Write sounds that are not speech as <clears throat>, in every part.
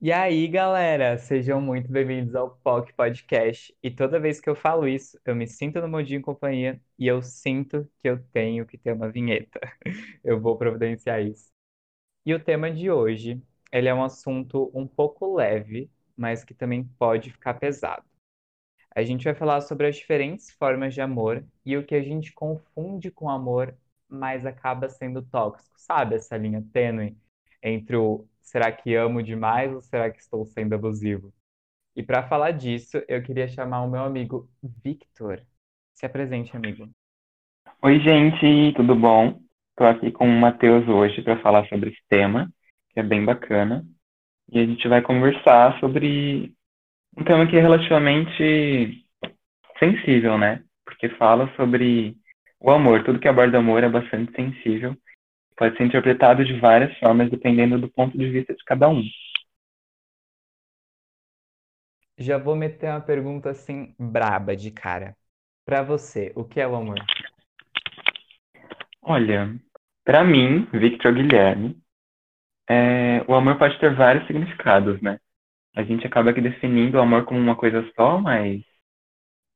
E aí, galera, sejam muito bem-vindos ao POC Podcast. E toda vez que eu falo isso, eu me sinto no Modinho Companhia e eu sinto que eu tenho que ter uma vinheta. <laughs> Eu vou providenciar isso. E o tema de hoje, ele é um assunto um pouco leve, mas que também pode ficar pesado. A gente vai falar sobre as diferentes formas de amor e o que a gente confunde com amor, mas acaba sendo tóxico. Sabe essa linha tênue entre o será que amo demais ou será que estou sendo abusivo? E para falar disso, eu queria chamar o meu amigo Victor. Se apresente, amigo. Oi, gente, tudo bom? Estou aqui com o Matheus hoje para falar sobre esse tema, que é bem bacana. E a gente vai conversar sobre um tema que é relativamente sensível, né? Porque fala sobre o amor. Tudo que aborda amor é bastante sensível. Pode ser interpretado de várias formas, dependendo do ponto de vista de cada um. Já vou meter uma pergunta assim, braba de cara. Para você, o que é o amor? Olha, para mim, Victor Guilherme, é, o amor pode ter vários significados, né? A gente acaba aqui definindo o amor como uma coisa só, mas,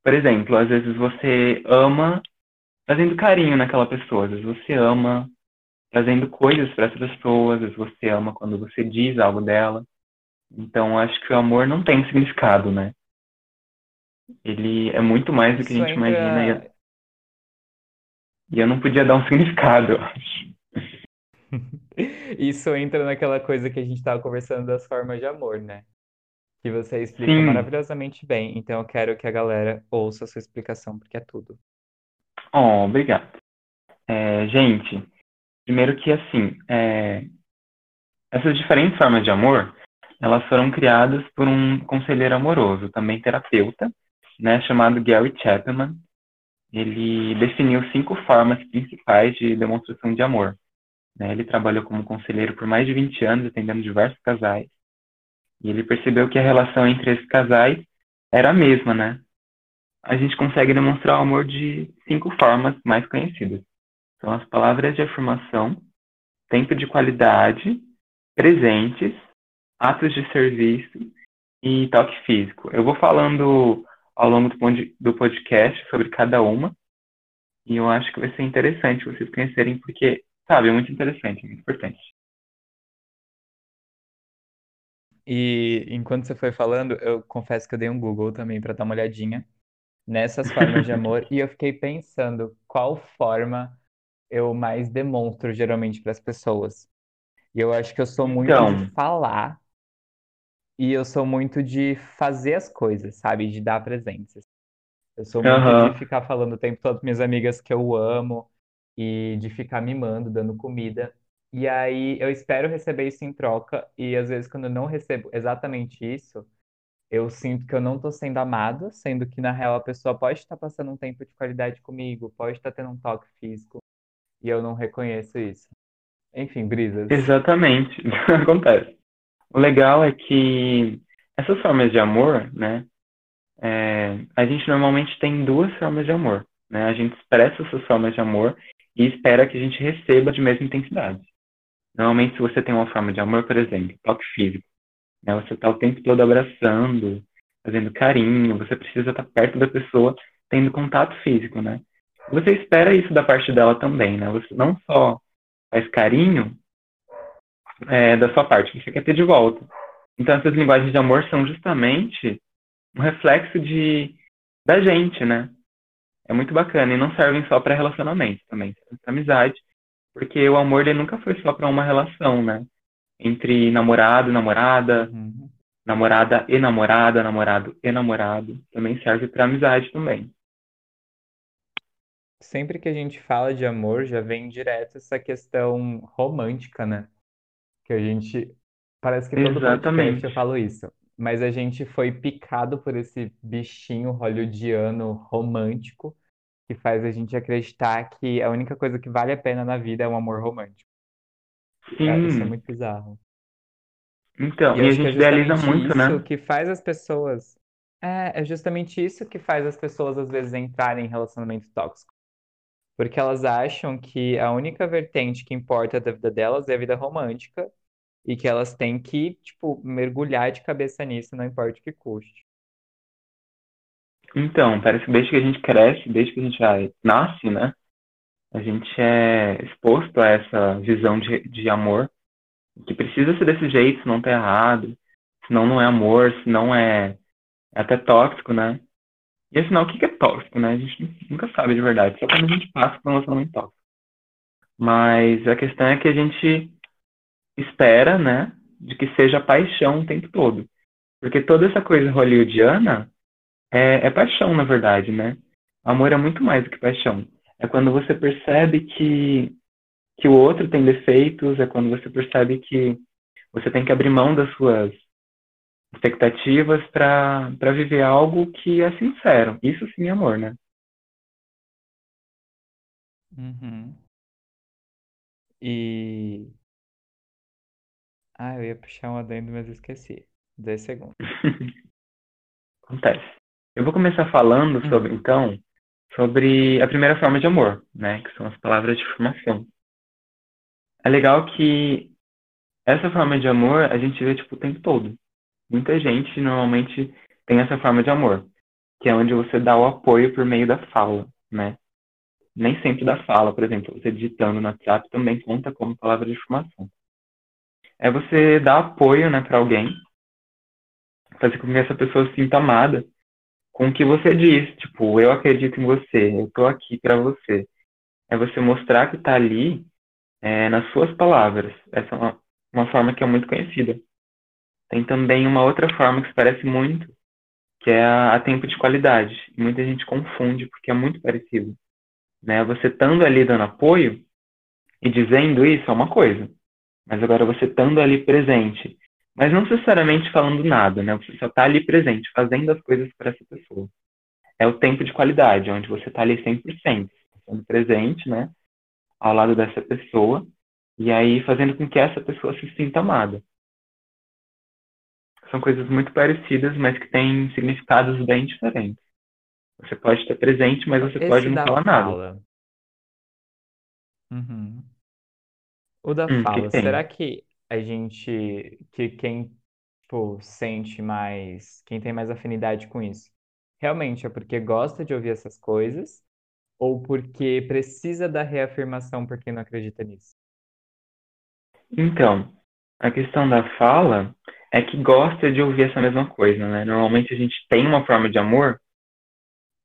por exemplo, às vezes você ama fazendo carinho naquela pessoa, às vezes você ama trazendo coisas para essa pessoa, às vezes você ama quando você diz algo dela. Então, acho que o amor não tem significado, né? Ele é muito mais do que a Isso gente entra. imagina e eu não podia dar um <laughs> significado, eu acho. <laughs> Isso entra naquela coisa que a gente estava conversando das formas de amor, né? Que você explica Sim. maravilhosamente bem. Então eu quero que a galera ouça a sua explicação, porque é tudo. Oh, obrigado. É, gente, primeiro que assim, é, essas diferentes formas de amor, elas foram criadas por um conselheiro amoroso, também terapeuta, né, chamado Gary Chapman. Ele definiu cinco formas principais de demonstração de amor. né? Ele trabalhou como conselheiro por mais de 20 anos, atendendo diversos casais. E ele percebeu que a relação entre esses casais era a mesma, né? A gente consegue demonstrar o amor de cinco formas mais conhecidas. São as palavras de afirmação, tempo de qualidade, presentes, atos de serviço e toque físico. Eu vou falando ao longo do podcast sobre cada uma e eu acho que vai ser interessante vocês conhecerem porque, sabe, é muito interessante, é muito importante. E enquanto você foi falando, eu confesso que eu dei um Google também para dar uma olhadinha nessas formas de <laughs> amor e eu fiquei pensando qual forma eu mais demonstro geralmente para as pessoas. E eu acho que eu sou muito de Então, falar e eu sou muito de fazer as coisas, sabe? De dar presentes. Eu sou muito de aham, ficar falando o tempo todo para minhas amigas que eu amo e de ficar mimando, dando comida. E aí eu espero receber isso em troca e às vezes quando eu não recebo exatamente isso, eu sinto que eu não estou sendo amado, sendo que na real a pessoa pode estar passando um tempo de qualidade comigo, pode estar tendo um toque físico e eu não reconheço isso. Enfim, brisas. exatamente, <laughs> acontece. O legal é que essas formas de amor, né, É, a gente normalmente tem duas formas de amor, né? A gente expressa essas formas de amor e espera que a gente receba de mesma intensidade. Normalmente, se você tem uma forma de amor, por exemplo, toque físico, né? Você está o tempo todo abraçando, fazendo carinho, você precisa estar perto da pessoa, tendo contato físico, né? Você espera isso da parte dela também, né? Você não só faz carinho, é, da sua parte, você quer ter de volta. Então, essas linguagens de amor são justamente um reflexo de da gente, né? É muito bacana e não servem só para relacionamento também, pra amizade, porque o amor ele nunca foi só para uma relação, né? Entre namorado, namorada, Uhum. namorada e namorada, namorado e namorado, também serve para amizade também. Sempre que a gente fala de amor, já vem direto essa questão romântica, né? Que a gente. Parece que todo Exatamente. eu falo isso. Mas a gente foi picado por esse bichinho hollywoodiano romântico que faz a gente acreditar que a única coisa que vale a pena na vida é um amor romântico. É, isso é Sim. muito bizarro. E Então, eu e a que é gente idealiza muito, isso né? que faz as pessoas. É, é justamente isso que faz as pessoas às vezes entrarem em relacionamento tóxico. Porque elas acham que a única vertente que importa da vida delas é a vida romântica e que elas têm que, tipo, mergulhar de cabeça nisso, não importa o que custe. Então, parece que desde que a gente cresce, desde que a gente já nasce, né? A gente é exposto a essa visão de, de amor, que precisa ser desse jeito, senão tá errado, senão não é amor, senão é, é até tóxico, né? E afinal, o que é tóxico, né? A gente nunca sabe de verdade, só quando a gente passa por um relacionamento tóxico. Mas a questão é que a gente espera, né, de que seja paixão o tempo todo. Porque toda essa coisa hollywoodiana é, é paixão, na verdade, né? Amor é muito mais do que paixão. É quando você percebe que, que o outro tem defeitos, é quando você percebe que você tem que abrir mão das suas expectativas para viver algo que é sincero. Isso sim é amor, né? Uhum. E. Ah, eu ia puxar um adendo, mas esqueci. 10 segundos. <laughs> Acontece. Eu vou começar falando sobre, Uhum. então, sobre a primeira forma de amor, né? Que são as palavras de afirmação. É legal que essa forma de amor a gente vê, tipo, o tempo todo. Muita gente normalmente tem essa forma de amor, que é onde você dá o apoio por meio da fala, né? Nem sempre da fala, por exemplo, você digitando no WhatsApp também conta como palavra de afirmação. É você dar apoio, né, para alguém, fazer com que essa pessoa se sinta amada com o que você diz, tipo, eu acredito em você, eu tô aqui para você. É você mostrar que tá ali é, nas suas palavras. Essa é uma, uma forma que é muito conhecida. Tem também uma outra forma que se parece muito, que é a, a tempo de qualidade. Muita gente confunde porque é muito parecido. Né? Você estando ali dando apoio e dizendo isso é uma coisa. Mas agora você estando ali presente, mas não necessariamente falando nada, né? Você só está ali presente, fazendo as coisas para essa pessoa. É o tempo de qualidade, onde você está ali 100%, sendo presente, né? Ao lado dessa pessoa, e aí fazendo com que essa pessoa se sinta amada. São coisas muito parecidas, mas que têm significados bem diferentes. Você pode estar presente, mas você Esse pode não falar nada. fala. Uhum. O da Hum, fala, que será que a gente, que quem, tipo, sente mais, quem tem mais afinidade com isso, realmente é porque gosta de ouvir essas coisas ou porque precisa da reafirmação porque não acredita nisso? Então, a questão da fala é que gosta de ouvir essa mesma coisa, né? Normalmente a gente tem uma forma de amor,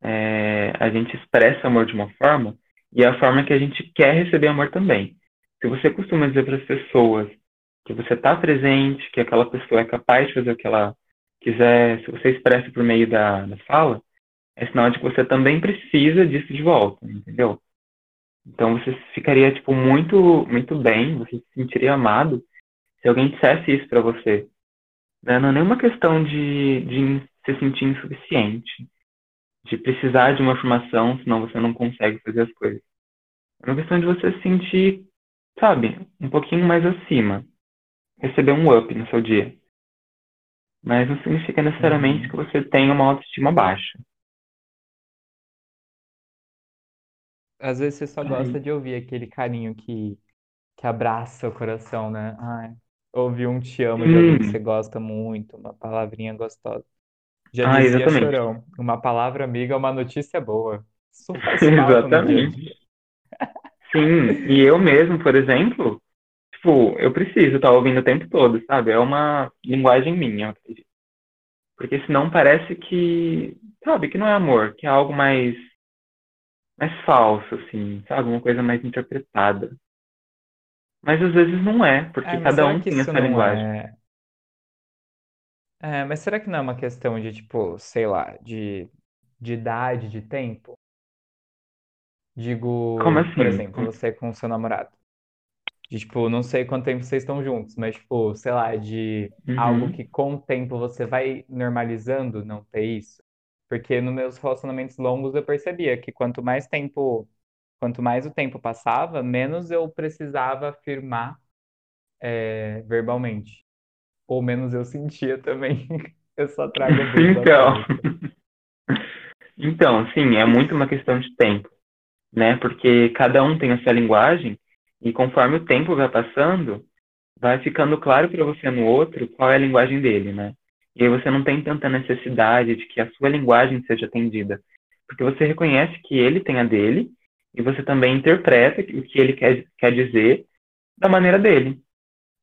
é, a gente expressa amor de uma forma, e é a forma que a gente quer receber amor também. Se você costuma dizer para as pessoas que você está presente, que aquela pessoa é capaz de fazer o que ela quiser, se você expressa por meio da, da fala, é sinal de que você também precisa disso de volta, entendeu? Então você ficaria tipo muito muito bem, você se sentiria amado se alguém dissesse isso para você. Né? Não é nenhuma questão de, de se sentir insuficiente, de precisar de uma afirmação, senão você não consegue fazer as coisas. É uma questão de você se sentir, sabe, um pouquinho mais acima, receber um up no seu dia. Mas não significa necessariamente Uhum. que você tenha uma autoestima baixa. Às vezes você só gosta de ouvir aquele carinho que, que abraça o coração, né? Ai, ouvir um te amo de alguém que você sim, gosta muito, uma palavrinha gostosa. Já ah, dizia exatamente. Chorão, uma palavra amiga é uma notícia boa. Isso <laughs> faz Exatamente. Sim, e eu mesmo, por exemplo, tipo, eu preciso estar ouvindo o tempo todo, sabe? É uma linguagem minha, eu acredito. Porque senão parece que, sabe, que não é amor, que é algo mais, mais falso, assim, sabe? Uma coisa mais interpretada. Mas às vezes não é, É, porque mas cada um que tem a isso sua não linguagem. é... É, mas será que não é uma questão de, tipo, sei lá, de, de idade, de tempo? Como Digo, por assim? exemplo, Como- você com seu namorado. De, tipo, não sei quanto tempo vocês estão juntos, mas, tipo, sei lá, de algo Uhum. que com o tempo você vai normalizando não ter isso. Porque nos meus relacionamentos longos eu percebia que quanto mais tempo, quanto mais o tempo passava, menos eu precisava afirmar, é, verbalmente. Ou menos eu sentia também. <laughs> Eu só trago Então, <laughs> então, sim, é muito uma questão de tempo, né? Porque cada um tem a sua linguagem e conforme o tempo vai passando, vai ficando claro para você no outro qual é a linguagem dele, né? E aí você não tem tanta necessidade de que a sua linguagem seja atendida, porque você reconhece que ele tem a dele e você também interpreta o que ele quer, quer dizer da maneira dele,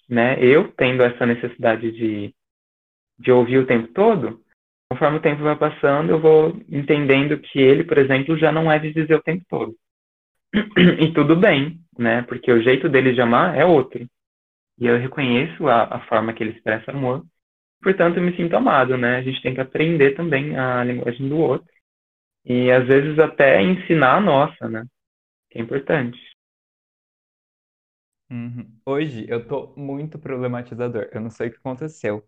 né? Eu tendo essa necessidade de, de ouvir o tempo todo, conforme o tempo vai passando, eu vou entendendo que ele, por exemplo, já não é de dizer o tempo todo. <clears throat> E tudo bem, né? Porque o jeito dele de amar é outro. E eu reconheço a, a forma que ele expressa amor, portanto eu me sinto amado, né? A gente tem que aprender também a linguagem do outro. E às vezes até ensinar a nossa, né? Que é importante. Uhum. Hoje eu tô muito problematizador. Eu não sei o que aconteceu.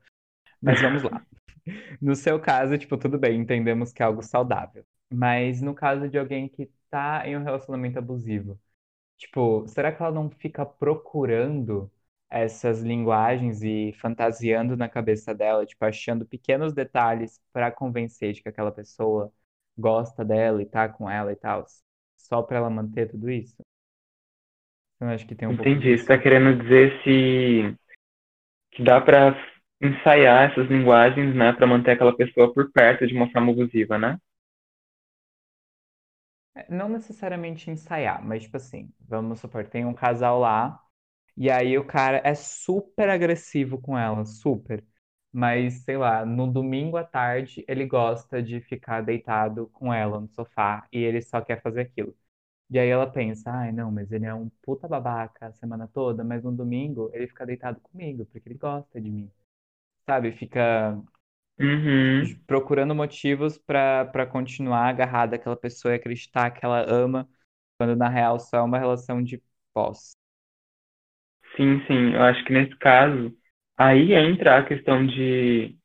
Mas vamos lá. <laughs> No seu caso, tipo, tudo bem, entendemos que é algo saudável. Mas no caso de alguém que tá em um relacionamento abusivo, tipo, será que ela não fica procurando essas linguagens e fantasiando na cabeça dela, tipo, achando pequenos detalhes para convencer de que aquela pessoa gosta dela e tá com ela e tal, só para ela manter tudo isso? Eu acho que tem um Entendi. pouco Você está querendo dizer se que dá para ensaiar essas linguagens, né, para manter aquela pessoa por perto de uma forma abusiva, né? É, Não necessariamente ensaiar, mas tipo assim, vamos supor, tem um casal lá, e aí o cara é super agressivo com ela, super. Mas, sei lá, no domingo à tarde ele gosta de ficar deitado com ela no sofá e ele só quer fazer aquilo. E aí ela pensa, ai não, mas ele é um puta babaca a semana toda, mas no domingo ele fica deitado comigo, porque ele gosta de mim. Sabe? Fica Uhum. procurando motivos pra para continuar agarrada àquela pessoa e acreditar que ela ama, quando na real só é uma relação de posse. Sim, sim. Eu acho que nesse caso, aí entra a questão de,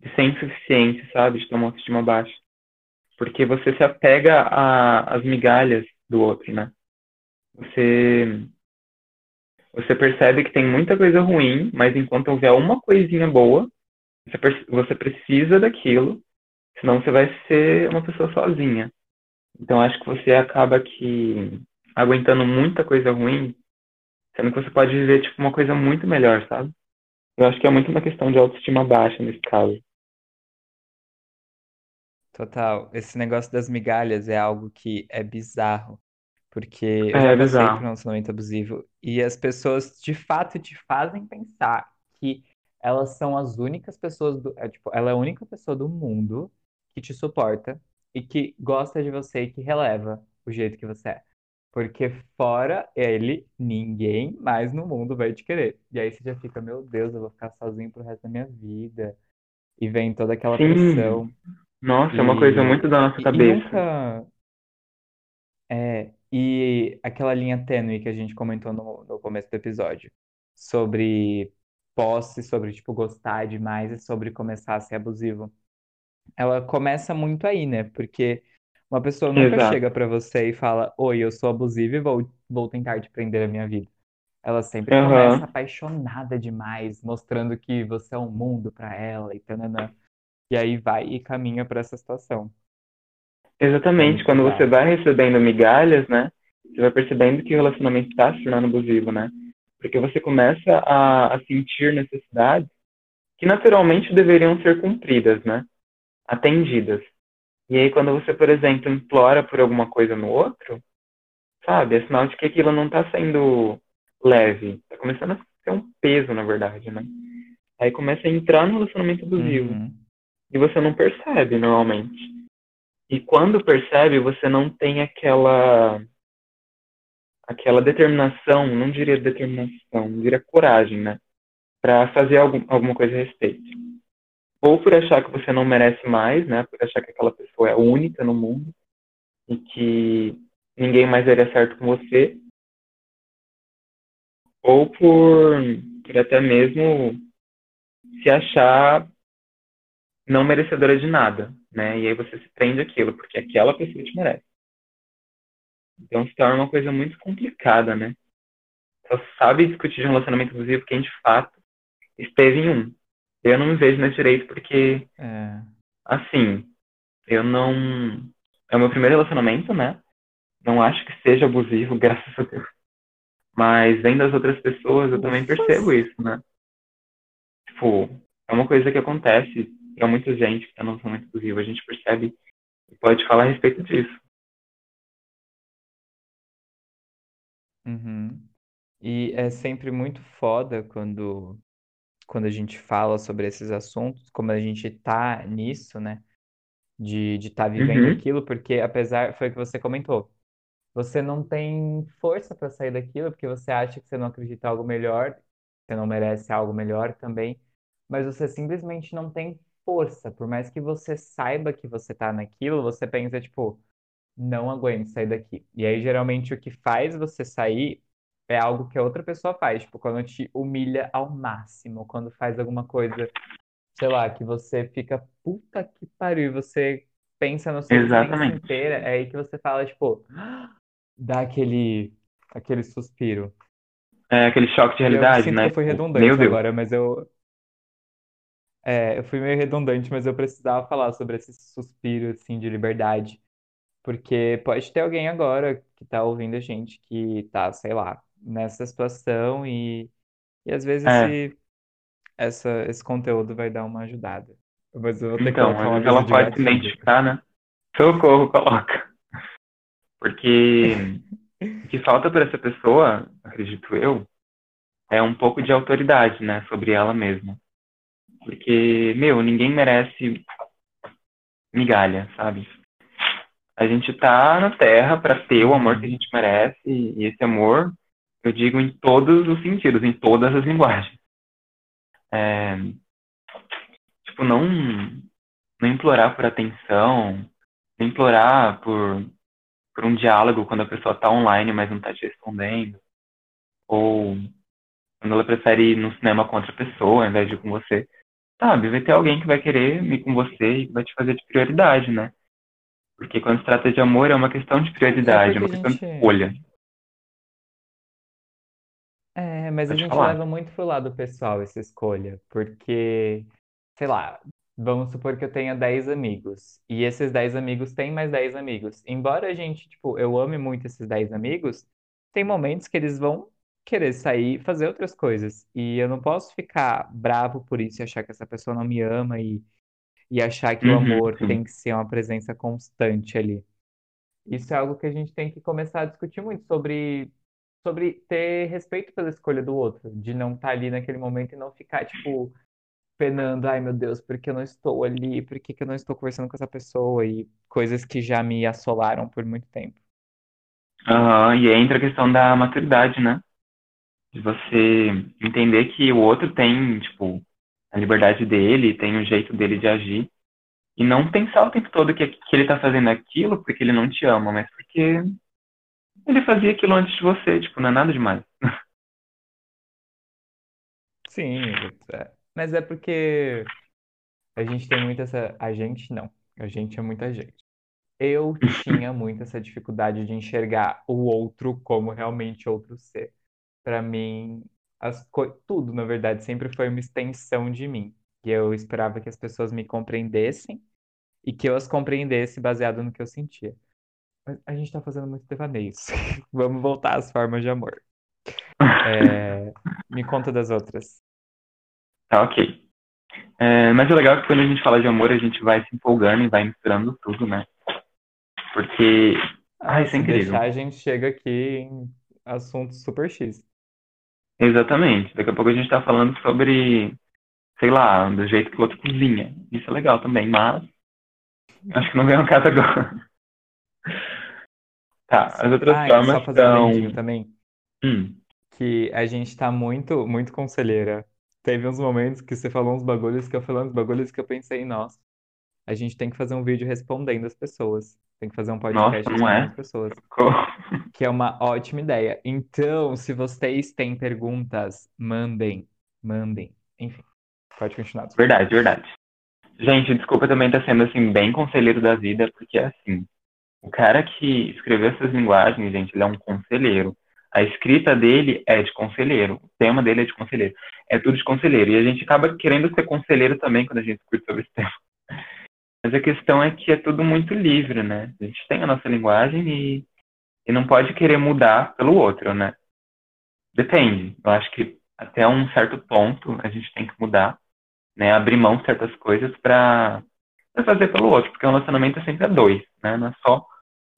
de ser insuficiente, sabe? De ter uma autoestima baixa. Porque você se apega às migalhas do outro, né? Você, você percebe que tem muita coisa ruim, mas enquanto houver uma coisinha boa, você, você precisa daquilo, senão você vai ser uma pessoa sozinha. Então acho que você acaba que aguentando muita coisa ruim, sendo que você pode viver tipo uma coisa muito melhor, sabe? Eu acho que é muito uma questão de autoestima baixa nesse caso. Total, esse negócio das migalhas é algo que é bizarro, porque eu já É passei por um relacionamento abusivo e as pessoas de fato te fazem pensar que elas são as únicas pessoas do, é, tipo, ela é a única pessoa do mundo que te suporta e que gosta de você e que releva o jeito que você é. Porque fora ele, ninguém mais no mundo vai te querer. E aí você já fica, meu Deus, eu vou ficar sozinho pro resto da minha vida. E vem toda aquela Sim, pressão. nossa, é uma coisa E, muito da nossa e, e cabeça. nunca. É, e aquela linha tênue que a gente comentou no, no começo do episódio, sobre posse, sobre, tipo, gostar demais e sobre começar a ser abusivo. Ela começa muito aí, né? Porque uma pessoa nunca chega Exato. pra você e fala: Oi, eu sou abusiva e vou, vou tentar te prender a minha vida. Ela sempre começa Aham. apaixonada demais, mostrando que você é um mundo pra ela e tananã. E aí vai e caminha pra essa situação. Exatamente. Quando você vai recebendo migalhas, né? Você vai percebendo que o relacionamento está se tornando abusivo, né? Porque você começa a, a sentir necessidades que naturalmente deveriam ser cumpridas, né? Atendidas. E aí, quando você, por exemplo, implora por alguma coisa no outro, sabe? É sinal de que aquilo não está sendo leve. Está começando a ser um peso, na verdade, né? Aí começa a entrar no relacionamento abusivo. Uhum. E você não percebe, normalmente. E quando percebe, você não tem aquela aquela determinação, não diria determinação, diria coragem, né? Para fazer algum, alguma coisa a respeito. Ou por achar que você não merece mais, né? Por achar que aquela pessoa é única no mundo e que ninguém mais daria certo com você. Ou por, por até mesmo se achar não merecedora de nada, né? E aí você se prende aquilo, porque aquela pessoa te merece. Então se torna uma coisa muito complicada, né? Só sabe discutir de um relacionamento abusivo quem de fato esteve em um. Eu não me vejo nesse direito porque, É. assim, eu não. É o meu primeiro relacionamento, né? Não acho que seja abusivo, <laughs> graças a Deus. Mas vendo as outras pessoas, eu também percebo isso, né? Tipo, é uma coisa que acontece para muita gente que no lançamento do Rio. A gente percebe e pode falar a respeito disso. Uhum. E é sempre muito foda quando, quando a gente fala sobre esses assuntos, como a gente tá nisso, né? De estar tá vivendo Uhum. aquilo, porque apesar, foi o que você comentou, você não tem força para sair daquilo, porque você acha que você não acredita em algo melhor, você não merece algo melhor também, mas você simplesmente não tem força, por mais que você saiba que você tá naquilo, você pensa, tipo, não aguento sair daqui. E aí, geralmente, o que faz você sair é algo que a outra pessoa faz, tipo, quando te humilha ao máximo, quando faz alguma coisa, sei lá, que você fica, puta que pariu, e você pensa na sua existência Exatamente. inteira, é aí que você fala, tipo, <gasps> dá aquele, aquele suspiro. É aquele choque de E eu realidade, sinto que né? eu fui Tipo, meu redundante Deus. agora, mas eu, é, eu fui meio redundante, mas eu precisava falar sobre esse suspiro, assim, de liberdade. Porque pode ter alguém agora que tá ouvindo a gente que tá, sei lá, nessa situação e, e às vezes É, esse, essa, esse conteúdo vai dar uma ajudada. Mas eu vou ter que então, colocar vezes aviso ela de pode se identificar, né? Socorro, coloca. Porque o que falta para essa pessoa, acredito eu, é um pouco de autoridade, né? Sobre ela mesma. Porque, meu, ninguém merece migalha, sabe? A gente tá na Terra para ter o amor que a gente merece, e esse amor, eu digo em todos os sentidos, em todas as linguagens. É, tipo, não, não implorar por atenção, não implorar por, por um diálogo quando a pessoa tá online, mas não tá te respondendo, ou quando ela prefere ir no cinema com outra pessoa ao invés de ir com você. Sabe, vai ter alguém que vai querer ir com você e vai te fazer de prioridade, né? Porque quando se trata de amor, é uma questão de é prioridade, é a uma questão de gente. escolha. É, mas a Pode gente falar. leva muito pro lado pessoal essa escolha. Porque, sei lá, vamos supor que eu tenha 10 amigos. E esses 10 amigos têm mais 10 amigos. Embora a gente, tipo, eu ame muito esses 10 amigos, tem momentos que eles vão querer sair e fazer outras coisas. E eu não posso ficar bravo por isso e achar que essa pessoa não me ama e, e achar que o Uhum, amor sim. tem que ser uma presença constante ali. Isso é algo que a gente tem que começar a discutir muito sobre, sobre ter respeito pela escolha do outro, de não estar ali naquele momento e não ficar, tipo, penando, ai meu Deus, por que eu não estou ali? Por que que eu não estou conversando com essa pessoa? E coisas que já me assolaram por muito tempo. Aham, E aí entra a questão da maturidade, né? De você entender que o outro tem, tipo, a liberdade dele, tem o jeito dele de agir. E não pensar o tempo todo que, que ele tá fazendo aquilo porque ele não te ama, mas porque ele fazia aquilo antes de você, tipo, não é nada demais. <laughs> Sim, é. mas é porque a gente tem muito essa. A gente não. A gente é muita gente. Eu tinha <laughs> muito essa dificuldade de enxergar o outro como realmente outro ser. Para mim, as co- tudo, na verdade, sempre foi uma extensão de mim. E eu esperava que as pessoas me compreendessem e que eu as compreendesse baseado no que eu sentia. A gente tá fazendo muito devaneios. <laughs> Vamos voltar às formas de amor. É, Me conta das outras. Tá, ok. É, mas o legal é que quando a gente fala de amor, a gente vai se empolgando e vai misturando tudo, né? Porque, Ah, isso é incrível. deixar, a gente chega aqui em assuntos super X. Exatamente. Daqui a pouco a gente tá falando sobre, sei lá, do jeito que o outro cozinha. Isso é legal também, mas acho que não vem ao caso agora. Tá, as outras Ah, só formas fazer um são. adendinho também. Hum, que a gente tá muito, muito conselheira. Teve uns momentos que você falou uns bagulhos que eu falei uns bagulhos que eu pensei, nossa, a gente tem que fazer um vídeo respondendo as pessoas. Tem que fazer um nossa, podcast não respondendo as é? pessoas. Ficou- Que é uma ótima ideia. Então, se vocês têm perguntas, mandem, mandem. Enfim, pode continuar. Verdade, verdade. Gente, desculpa também estar sendo assim, bem conselheiro da vida, porque assim, o cara que escreveu essas linguagens, gente, ele é um conselheiro. A escrita dele é de conselheiro, o tema dele é de conselheiro. É tudo de conselheiro. E a gente acaba querendo ser conselheiro também quando a gente discute sobre esse tema. <laughs> Mas a questão é que é tudo muito livre, né? A gente tem a nossa linguagem e, e não pode querer mudar pelo outro, né? depende. Eu acho que até um certo ponto a gente tem que mudar, né? Abrir mão de certas coisas para fazer pelo outro, porque o relacionamento é sempre a dois, né? Não é só,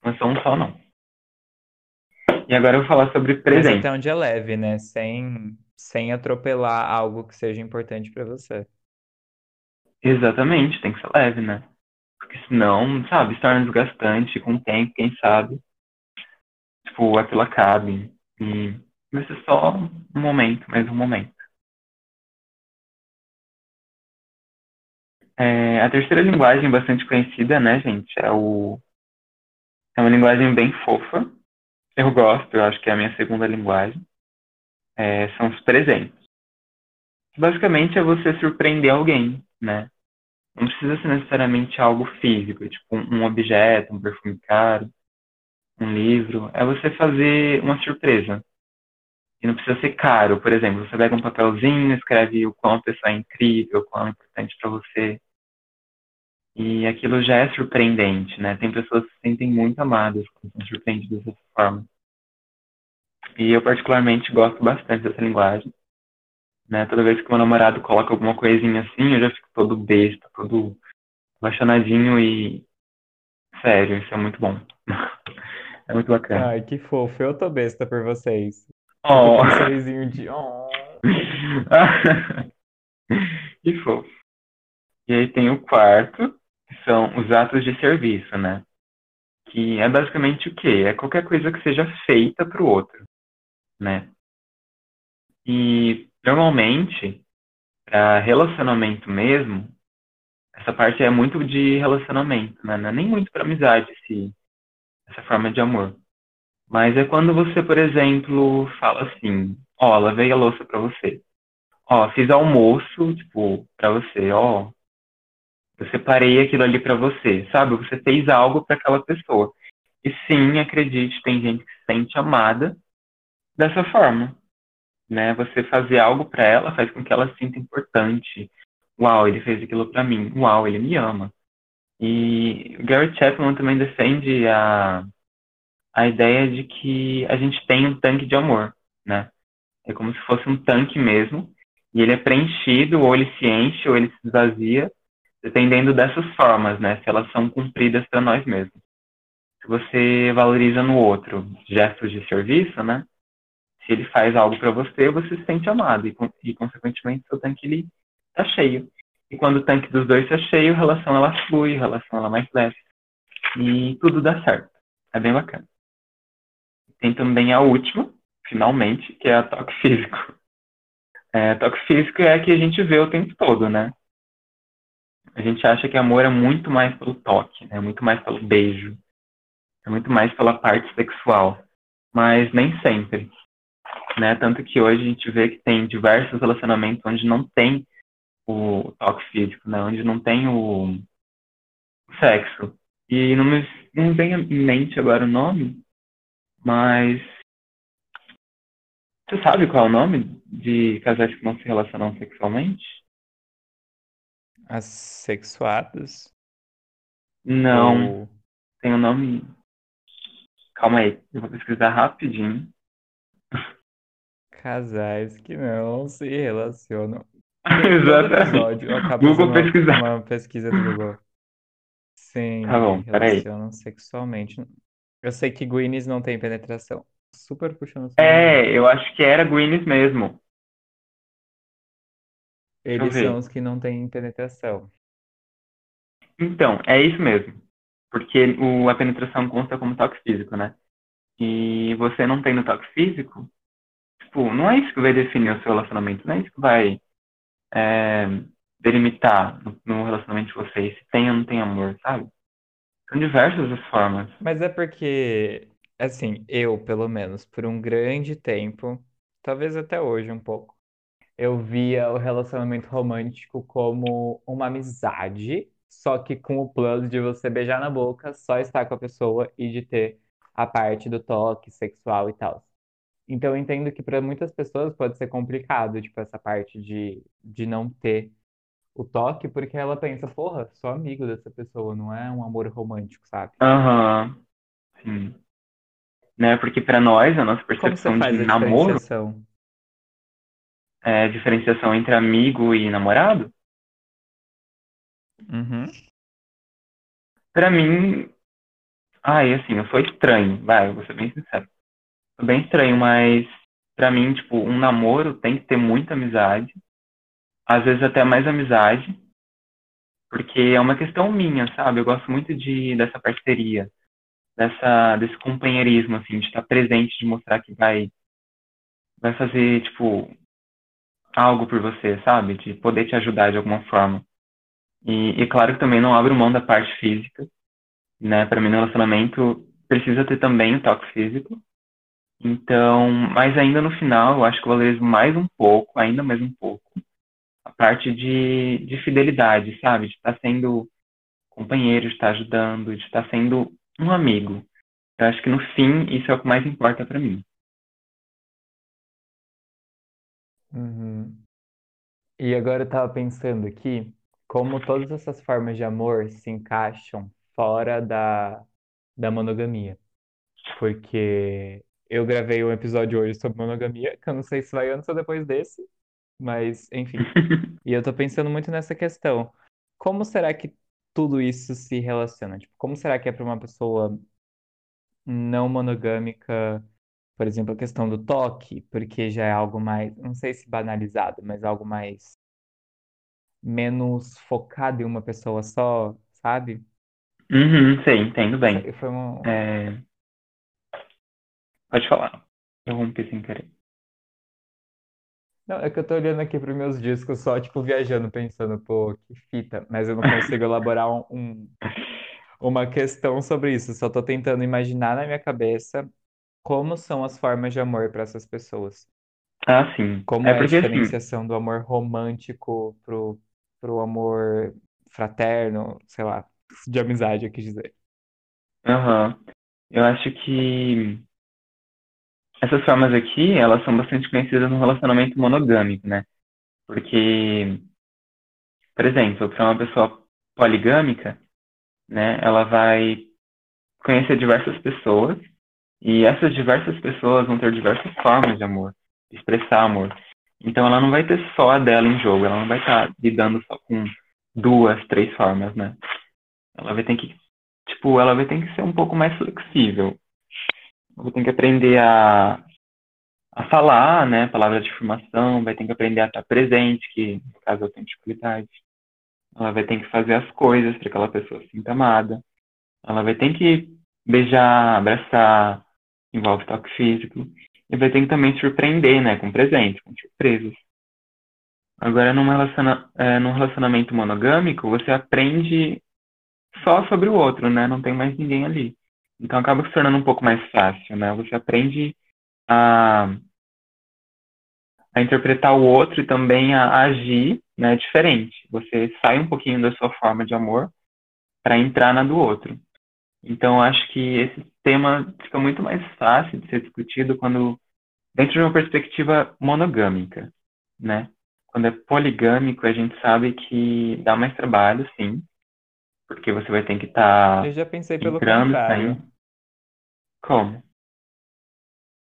não só um só, não. E agora eu vou falar sobre Mas presente. até onde é leve, né? Sem, sem atropelar algo que seja importante pra você. Exatamente, tem que ser leve, né? Porque senão, sabe, se torna desgastante com o tempo, quem sabe, tipo, aquilo acabe. E vai ser só um momento, mais um momento. É, a terceira linguagem bastante conhecida, né, gente, é o é uma linguagem bem fofa. Eu gosto, eu acho que é a minha segunda linguagem. É, são os presentes. Basicamente é você surpreender alguém, né? Não precisa ser necessariamente algo físico, tipo um objeto, um perfume caro, um livro. É você fazer uma surpresa. E não precisa ser caro. Por exemplo, você pega um papelzinho, escreve o quão a pessoa é incrível, o quão é importante para você. E aquilo já é surpreendente, né? Tem pessoas que se sentem muito amadas quando são surpreendidas dessa forma. E eu particularmente gosto bastante dessa linguagem. Né? Toda vez que meu namorado coloca alguma coisinha assim, eu já fico todo besta, todo apaixonadinho e. Sério, isso é muito bom. <laughs> É muito bacana. Ai, que fofo. Eu tô besta por vocês. Oh. Com sorrisinho de. Oh. <laughs> que fofo. E aí tem o quarto, são os atos de serviço, né? Que é basicamente o quê? É qualquer coisa que seja feita para o outro, né? E normalmente, para relacionamento mesmo, essa parte é muito de relacionamento, né? Não é nem muito para amizade esse, essa forma de amor. Mas é quando você, por exemplo, fala assim: Ó, oh, lavei a louça para você. Ó, oh, fiz almoço, tipo, para você. Ó, oh, eu separei aquilo ali para você, sabe? Você fez algo para aquela pessoa. E sim, acredite, tem gente que se sente amada dessa forma, né? Você fazer algo para ela faz com que ela se sinta importante. Uau, ele fez aquilo para mim. Uau, ele me ama. E Gary Chapman também defende a a ideia de que a gente tem um tanque de amor, né? É como se fosse um tanque mesmo, e ele é preenchido, ou ele se enche, ou ele se esvazia, dependendo dessas formas, né? Se elas são cumpridas para nós mesmos. Se você valoriza no outro gestos de serviço, né? Se ele faz algo para você, você se sente amado e, e consequentemente, seu tanque ele tá cheio. E quando o tanque dos dois está cheio, a relação ela flui, a relação ela mais leve e tudo dá certo. É bem bacana. Tem também a última, finalmente, que é a toque físico. É, toque físico é a que a gente vê o tempo todo, né? A gente acha que amor é muito mais pelo toque, né? muito mais pelo beijo, é muito mais pela parte sexual, mas nem sempre. Né? Tanto que hoje a gente vê que tem diversos relacionamentos onde não tem o toque físico, né? onde não tem o sexo. E não me, não vem em mente agora o nome, mas você sabe qual é o nome de casais que não se relacionam sexualmente? Assexuados? Não. Ou... Tem um nome. Calma aí, eu vou pesquisar rapidinho. Casais que não se relacionam. <laughs> Exatamente. Google pesquisar. Uma pesquisa do Google. Sim, tá bom, relacionam sexualmente. Eu sei que Gwyneth não tem penetração. Super puxando. É, eu acho que era Gwyneth mesmo. Eles são os que não têm penetração. Então, é isso mesmo. Porque o, a penetração consta como toque físico, né? E você não tem no toque físico, tipo, não é isso que vai definir o seu relacionamento, não é isso que vai é, delimitar no, no relacionamento de vocês, se tem ou não tem amor, sabe? São diversas as formas. Mas é porque, assim, eu, pelo menos, por um grande tempo, talvez até hoje um pouco, eu via o relacionamento romântico como uma amizade, só que com o plano de você beijar na boca, só estar com a pessoa e de ter a parte do toque sexual e tal. Então eu entendo que para muitas pessoas pode ser complicado, tipo, essa parte de, de não ter o toque, porque ela pensa, porra, sou amigo dessa pessoa, não é um amor romântico, sabe? Aham, sim. né? Porque para nós, a nossa Como você percepção de faz a namoro? É diferenciação entre amigo e namorado. Uhum. Pra mim, ai, assim, eu sou estranho, vai, eu vou ser bem sincero. Sou bem estranho, mas pra mim, tipo, um namoro tem que ter muita amizade, às vezes até mais amizade, porque é uma questão minha, sabe? Eu gosto muito de dessa parceria, dessa desse companheirismo assim, de estar presente, de mostrar que vai vai fazer, tipo, algo por você, sabe? De poder te ajudar de alguma forma. E, e claro que também não abro mão da parte física, né? Para mim, no relacionamento precisa ter também o toque físico. Então, mas ainda no final, eu acho que eu valorizo mais um pouco, ainda mais um pouco, a parte de, de fidelidade, sabe? De estar sendo companheiro, de estar ajudando, de estar sendo um amigo. Eu acho que no fim, isso é o que mais importa para mim. Uhum. E agora eu tava pensando aqui, como todas essas formas de amor se encaixam fora da, da monogamia. Porque eu gravei um episódio hoje sobre monogamia, que eu não sei se vai antes ou depois desse, mas enfim. <laughs> E eu tô pensando muito nessa questão. Como será que tudo isso se relaciona? Tipo, como será que é para uma pessoa não monogâmica, por exemplo, a questão do toque, porque já é algo mais, não sei se banalizado, mas algo mais menos focado em uma pessoa só, sabe? Uhum, sei, entendo bem. foi um... É, pode falar. Eu rompi sem querer. Não, é que eu tô olhando aqui pros meus discos só, tipo, viajando, pensando, pô, que fita, mas eu não consigo elaborar um, um- uma questão sobre isso, só tô tentando imaginar na minha cabeça como são as formas de amor para essas pessoas. Ah, sim. Como É é a porque assim, diferenciação do amor romântico pro, pro amor fraterno, sei lá, de amizade, eu quis dizer. aham, eu acho que essas formas aqui, elas são bastante conhecidas no relacionamento monogâmico, né? Porque, por exemplo, para uma pessoa poligâmica, né, ela vai conhecer diversas pessoas e essas diversas pessoas vão ter diversas formas de amor, de expressar amor. Então ela não vai ter só a dela em jogo, ela não vai estar lidando só com duas, três formas, né? Ela vai ter que, tipo, ela vai ter que ser um pouco mais flexível. Ela vai ter que aprender a, a falar, né, palavras de afirmação, vai ter que aprender a estar presente, que no caso eu tenho dificuldade. Ela vai ter que fazer as coisas para que aquela pessoa se sinta amada. Ela vai ter que beijar, abraçar, envolve toque físico. E vai ter que também surpreender, né, com presentes, com surpresas. Agora, num relaciona, é, num relacionamento monogâmico, você aprende só sobre o outro, né? Não tem mais ninguém ali. Então acaba se tornando um pouco mais fácil, né? Você aprende a, a interpretar o outro e também a agir, né, diferente. Você sai um pouquinho da sua forma de amor para entrar na do outro. Então, acho que esse tema fica muito mais fácil de ser discutido quando dentro de uma perspectiva monogâmica, né? Quando é poligâmico, a gente sabe que dá mais trabalho, sim, porque você vai ter que estar Eu já pensei pelo contrário. saindo. Como?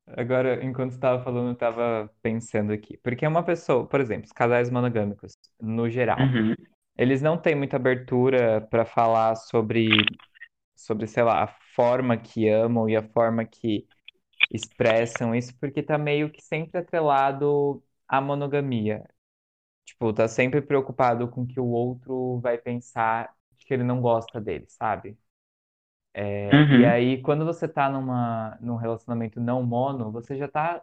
Agora, enquanto você estava falando, eu estava pensando aqui. Porque uma pessoa, por exemplo, os casais monogâmicos, no geral, Uhum, eles não têm muita abertura para falar sobre, sobre, sei lá, a forma que amam e a forma que expressam isso, porque tá meio que sempre atrelado à monogamia. Tipo, tá sempre preocupado com que o outro vai pensar que ele não gosta dele, sabe? É, e uhum, aí, quando você tá numa, num relacionamento não mono, você já tá,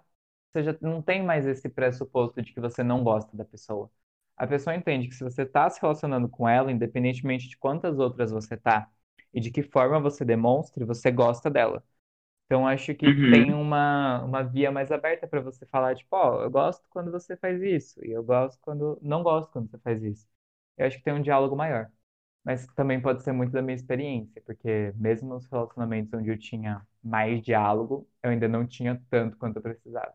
você já não tem mais esse pressuposto de que você não gosta da pessoa. A pessoa entende que se você tá se relacionando com ela, independentemente de quantas outras você tá e de que forma você demonstre, você gosta dela. Então, acho que tem uhum, uma, uma via mais aberta para você falar, tipo, ó, eu gosto quando você faz isso, e eu gosto quando não gosto quando você faz isso. Eu acho que tem um diálogo maior. Mas também pode ser muito da minha experiência, porque mesmo nos relacionamentos onde eu tinha mais diálogo, eu ainda não tinha tanto quanto eu precisava.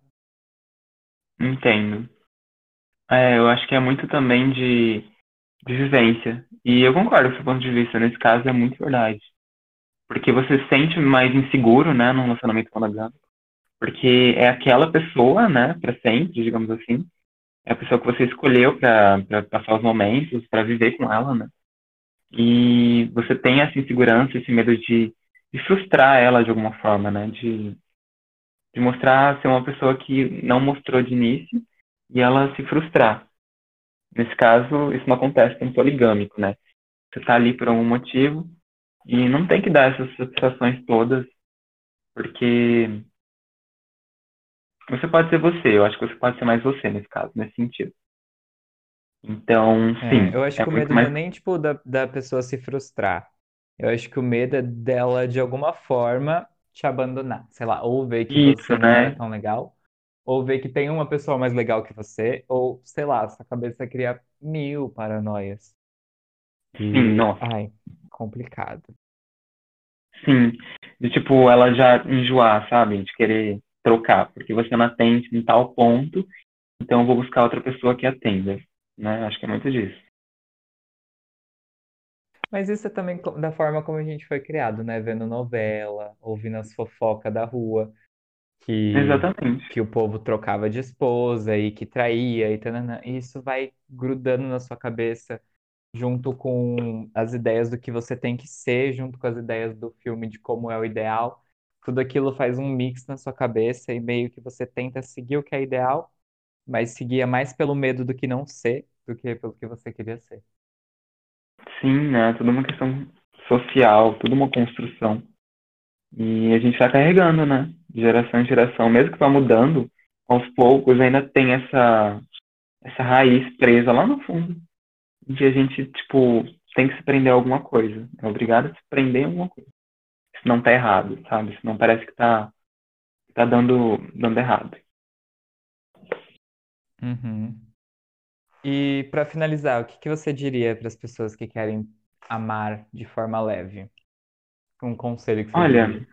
entendo. É, eu acho que é muito também de, de vivência. E eu concordo com seu ponto de vista. Nesse caso, é muito verdade. porque você se sente mais inseguro, né, num relacionamento monogâmico, porque é aquela pessoa, né, para sempre, digamos assim, é a pessoa que você escolheu para passar os momentos, para viver com ela, né, e você tem essa insegurança, esse medo de, de frustrar ela de alguma forma, né, de, de mostrar ser uma pessoa que não mostrou de início e ela se frustrar. Nesse caso, isso não acontece no poligâmico, né? Você está ali por algum motivo e não tem que dar essas satisfações todas, porque você pode ser você, eu acho que você pode ser mais você nesse caso, nesse sentido. Então, É, sim, eu acho é que o medo não é mais. nem, tipo, da, da pessoa se frustrar. Eu acho que o medo é dela, de alguma forma, te abandonar. Sei lá, ou ver que Isso, você não é né? tão legal, ou ver que tem uma pessoa mais legal que você, ou, sei lá, sua cabeça cria mil paranoias. Sim, nossa, ai, complicado. sim. De tipo, ela já enjoar, sabe? De querer trocar, porque você não atende em tal ponto, então eu vou buscar outra pessoa que atenda, né? Acho que é muito disso. Mas isso é também da forma como a gente foi criado, né? Vendo novela, ouvindo as fofocas da rua. Que, Exatamente. que o povo trocava de esposa e que traía e tananã. E isso vai grudando na sua cabeça junto com as ideias do que você tem que ser, junto com as ideias do filme de como é o ideal. Tudo aquilo faz um mix na sua cabeça e meio que você tenta seguir o que é ideal, mas seguia mais pelo medo do que não ser do que pelo que você queria ser. Sim, né? Tudo uma questão social, tudo uma construção. E a gente vai carregando, né? De geração em geração, mesmo que vá mudando, aos poucos ainda tem essa, essa raiz presa lá no fundo, de a gente, tipo, tem que se prender a alguma coisa. É obrigado a se prender a alguma coisa. Senão tá errado, sabe? Senão parece que tá, tá dando, dando errado. Uhum. E para finalizar, o que que você diria para as pessoas que querem amar de forma leve? Um conselho que você Olha, diria?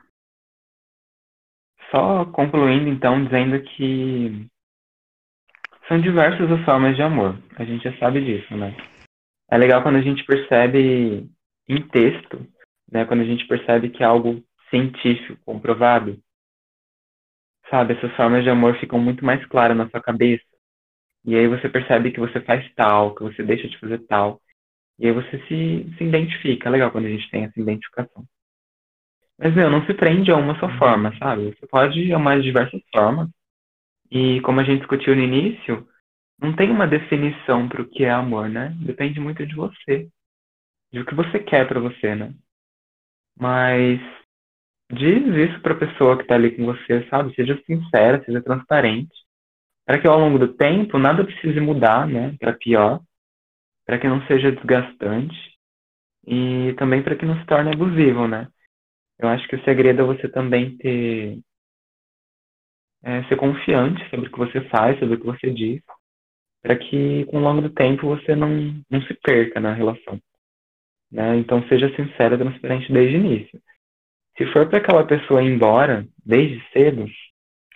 Só concluindo então, dizendo que são diversas as formas de amor. A gente já sabe disso, né? É legal quando a gente percebe em texto, né? Quando a gente percebe que é algo científico, comprovado, sabe? Essas formas de amor ficam muito mais claras na sua cabeça. E aí você percebe que você faz tal, que você deixa de fazer tal. E aí você se, se identifica. É legal quando a gente tem essa identificação. Mas, meu, não se prende a uma só forma, sabe? Você pode amar de diversas formas. E como a gente discutiu no início, não tem uma definição para o que é amor, né? Depende muito de você, de o que você quer para você, né? Mas diz isso para a pessoa que está ali com você, sabe? Seja sincera, seja transparente, para que ao longo do tempo nada precise mudar, né? Para pior, para que não seja desgastante e também para que não se torne abusivo, né? Eu acho que o segredo é você também ter é, ser confiante sobre o que você faz, sobre o que você diz, para que com o longo do tempo você não, não se perca na relação. Né? Então seja sincero e transparente desde o início. Se for para aquela pessoa ir embora desde cedo,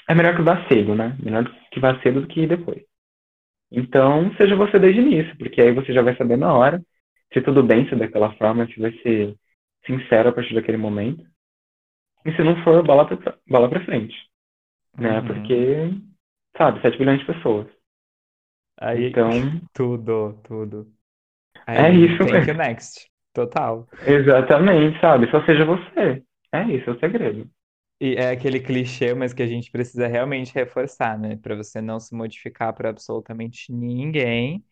é melhor que vá cedo, né? Melhor que vá cedo do que depois. Então seja você desde o início, porque aí você já vai saber na hora se tudo bem ser daquela forma, se vai ser sincero a partir daquele momento. E se não for, bola pra, bola pra frente. Né? Uhum. Porque, sabe, 7 bilhões de pessoas. Aí, Então, <laughs> tudo, tudo. é Aí, isso thank you mesmo. next. Total. Exatamente, sabe? Só seja você. É isso, é o segredo. E é aquele clichê, mas que a gente precisa realmente reforçar, né? Pra você não se modificar para absolutamente ninguém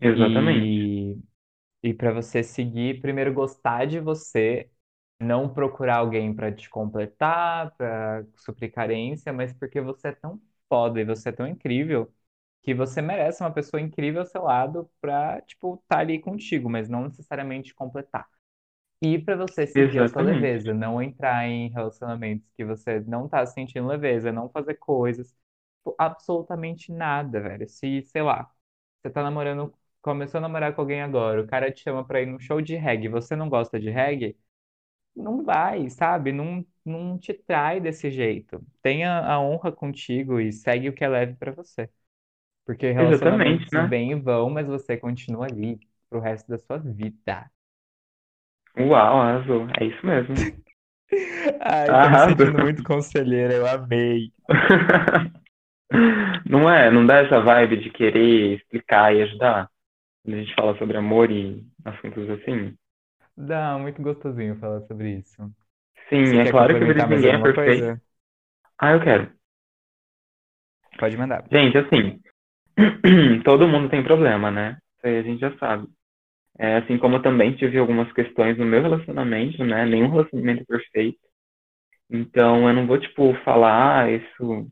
Exatamente. e, e para você seguir, primeiro gostar de você, não procurar alguém pra te completar, pra suprir carência, mas porque você é tão foda e você é tão incrível que você merece uma pessoa incrível ao seu lado pra, tipo, estar ali contigo, mas não necessariamente completar. E para você seguir a sua leveza, não entrar em relacionamentos que você não tá sentindo leveza, não fazer coisas, tipo, absolutamente nada, velho. Se, sei lá, você tá namorando, começou a namorar com alguém agora, o cara te chama pra ir num show de reggae, você não gosta de reggae, não vai, sabe? Não, não te trai desse jeito. Tenha a honra contigo e segue o que é leve pra você. Porque relacionamentos né? vêm e vão, mas você continua ali pro resto da sua vida. Uau, arrasou. É isso mesmo. <laughs> Ai, tô me sentindo muito conselheira, eu amei. <laughs> Não é? Não dá essa vibe de querer explicar e ajudar? Quando a gente fala sobre amor e assuntos assim? Dá, muito gostosinho falar sobre isso. Você Sim, é quer claro que mais ninguém é alguma perfeita. coisa? Ah, eu quero. Pode mandar. Gente, assim, <clears throat> todo mundo tem problema, né? Isso aí a gente já sabe. É, assim como eu também tive algumas questões no meu relacionamento, né? Nenhum relacionamento é perfeito. Então eu não vou, tipo, falar, ah, isso,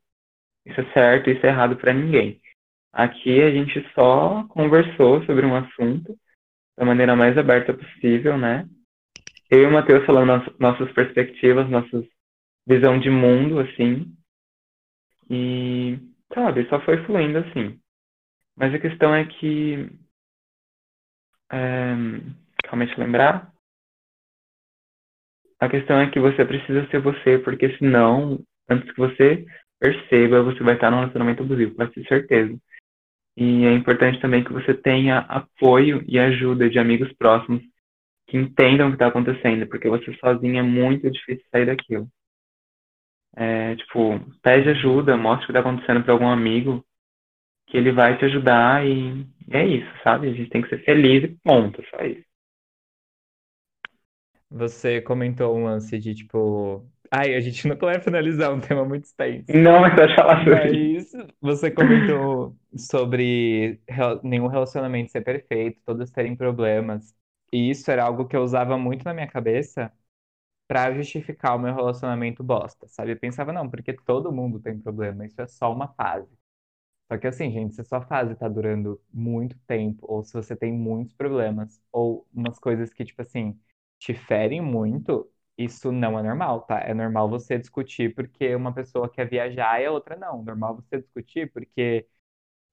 isso é certo, isso é errado pra ninguém. Aqui a gente só conversou sobre um assunto da maneira mais aberta possível, né? Eu e o Matheus falando nossas perspectivas, nossa visão de mundo, assim. E, sabe, só foi fluindo assim. Mas a questão é que. É... Calma, lembrar. A questão é que você precisa ser você, porque senão, antes que você perceba, você vai estar num relacionamento abusivo, pode ter certeza. E é importante também que você tenha apoio e ajuda de amigos próximos que entendam o que está acontecendo, porque você sozinho é muito difícil sair daquilo. É, tipo, pede ajuda, mostre o que está acontecendo para algum amigo, que ele vai te ajudar e é isso, sabe? A gente tem que ser feliz e ponto, só isso. Você comentou um lance de tipo. Ai, a gente não vai finalizar um tema muito extenso. Não, mas pode falar sobre isso. Mas você comentou sobre nenhum relacionamento ser perfeito, todos terem problemas. E isso era algo que eu usava muito na minha cabeça pra justificar o meu relacionamento bosta, sabe? Eu pensava, não, porque todo mundo tem problema, isso é só uma fase. Só que assim, gente, se a sua fase tá durando muito tempo, ou se você tem muitos problemas, ou umas coisas que, tipo assim, te ferem muito, isso não é normal, tá? É normal você discutir porque uma pessoa quer viajar e a outra não. Normal você discutir porque,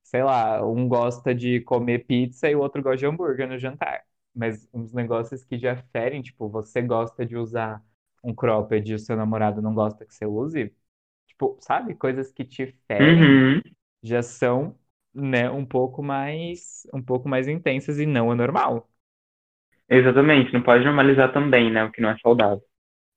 sei lá, um gosta de comer pizza e o outro gosta de hambúrguer no jantar. Mas uns negócios que já ferem, tipo, você gosta de usar um cropped e o seu namorado não gosta que você use, tipo, sabe? Coisas que te ferem Uhum, já são, né, um pouco mais, um pouco mais intensas e não é normal. exatamente, não pode normalizar também, né, o que não é saudável.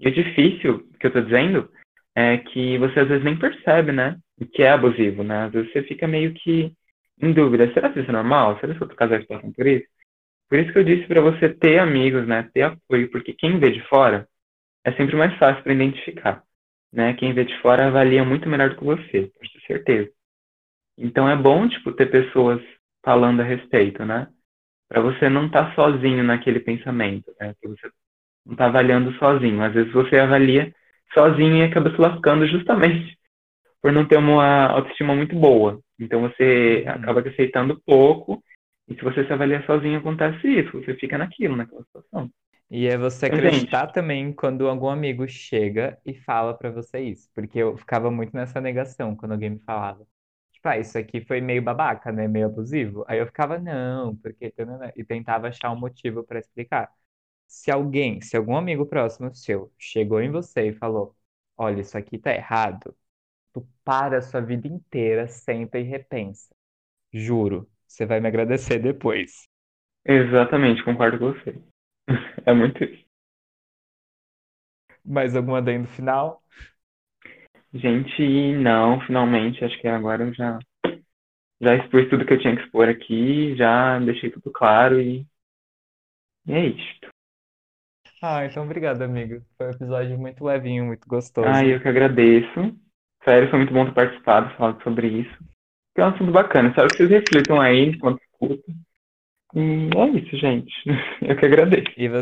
E o difícil que eu tô dizendo é que você às vezes nem percebe, né, o que é abusivo, né? Às vezes você fica meio que em dúvida, será que isso é normal? Será que outros casais passam por isso? Por isso que eu disse pra você ter amigos, né, ter apoio, porque quem vê de fora é sempre mais fácil para identificar, né? Quem vê de fora avalia muito melhor do que você, ter certeza. Então é bom, tipo, ter pessoas falando a respeito, né? Pra você não estar sozinho naquele pensamento, né? Você não está avaliando sozinho. Às vezes você avalia sozinho e acaba se lascando justamente por não ter uma autoestima muito boa. Então você Uhum. acaba aceitando pouco, e se você se avalia sozinho, acontece isso, você fica naquilo, naquela situação. E é você Então, gente, acreditar também quando algum amigo chega e fala pra você isso, porque eu ficava muito nessa negação quando alguém me falava. Tipo, ah, isso aqui foi meio babaca, né? Meio abusivo. Aí eu ficava, não, porque tanana", e tentava achar um motivo pra explicar. Se alguém, se algum amigo próximo seu chegou em você e falou, olha, isso aqui tá errado, tu para a sua vida inteira, senta e repensa. Juro, você vai me agradecer depois. exatamente, concordo com você. <laughs> É muito isso. Mais algum adendo final? Gente, não, finalmente, acho que agora eu já, já expus tudo que eu tinha que expor aqui, já deixei tudo claro e, e é isso. Ah, então obrigado, amigo. Foi um episódio muito levinho, muito Ah, gostoso. eu que agradeço. Sério, foi muito bom ter participado, falado sobre isso. Que é um assunto bacana. Espero que vocês reflitam aí enquanto escutam. E é isso, gente. <laughs> Eu que agradeço. E vo-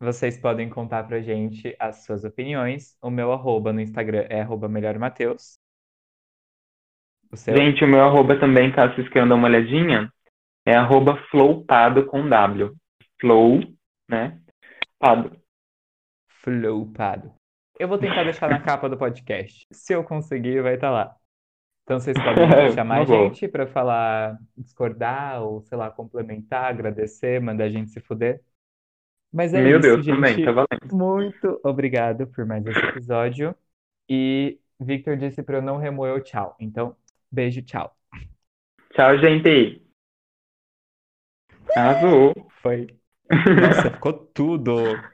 vocês podem contar pra gente as suas opiniões. O meu arroba no Instagram é arroba melhormateus. O seu? Gente, o meu arroba também, caso vocês queiram dar uma olhadinha, é arroba flowpado com W. Flow, né? Pado. Flowpado. Eu vou tentar deixar na capa do podcast. Se eu conseguir, vai estar lá. Então vocês podem <laughs> chamar a Uma boa. gente pra falar, discordar ou, sei lá, complementar, agradecer, mandar a gente se fuder. Mas é Meu isso, Deus, também, tá gente. valendo. Muito obrigado por mais esse episódio. E Victor disse para eu não remoer o tchau. Então, beijo, tchau. Tchau, gente. Arrasou. Foi. Nossa, ficou tudo.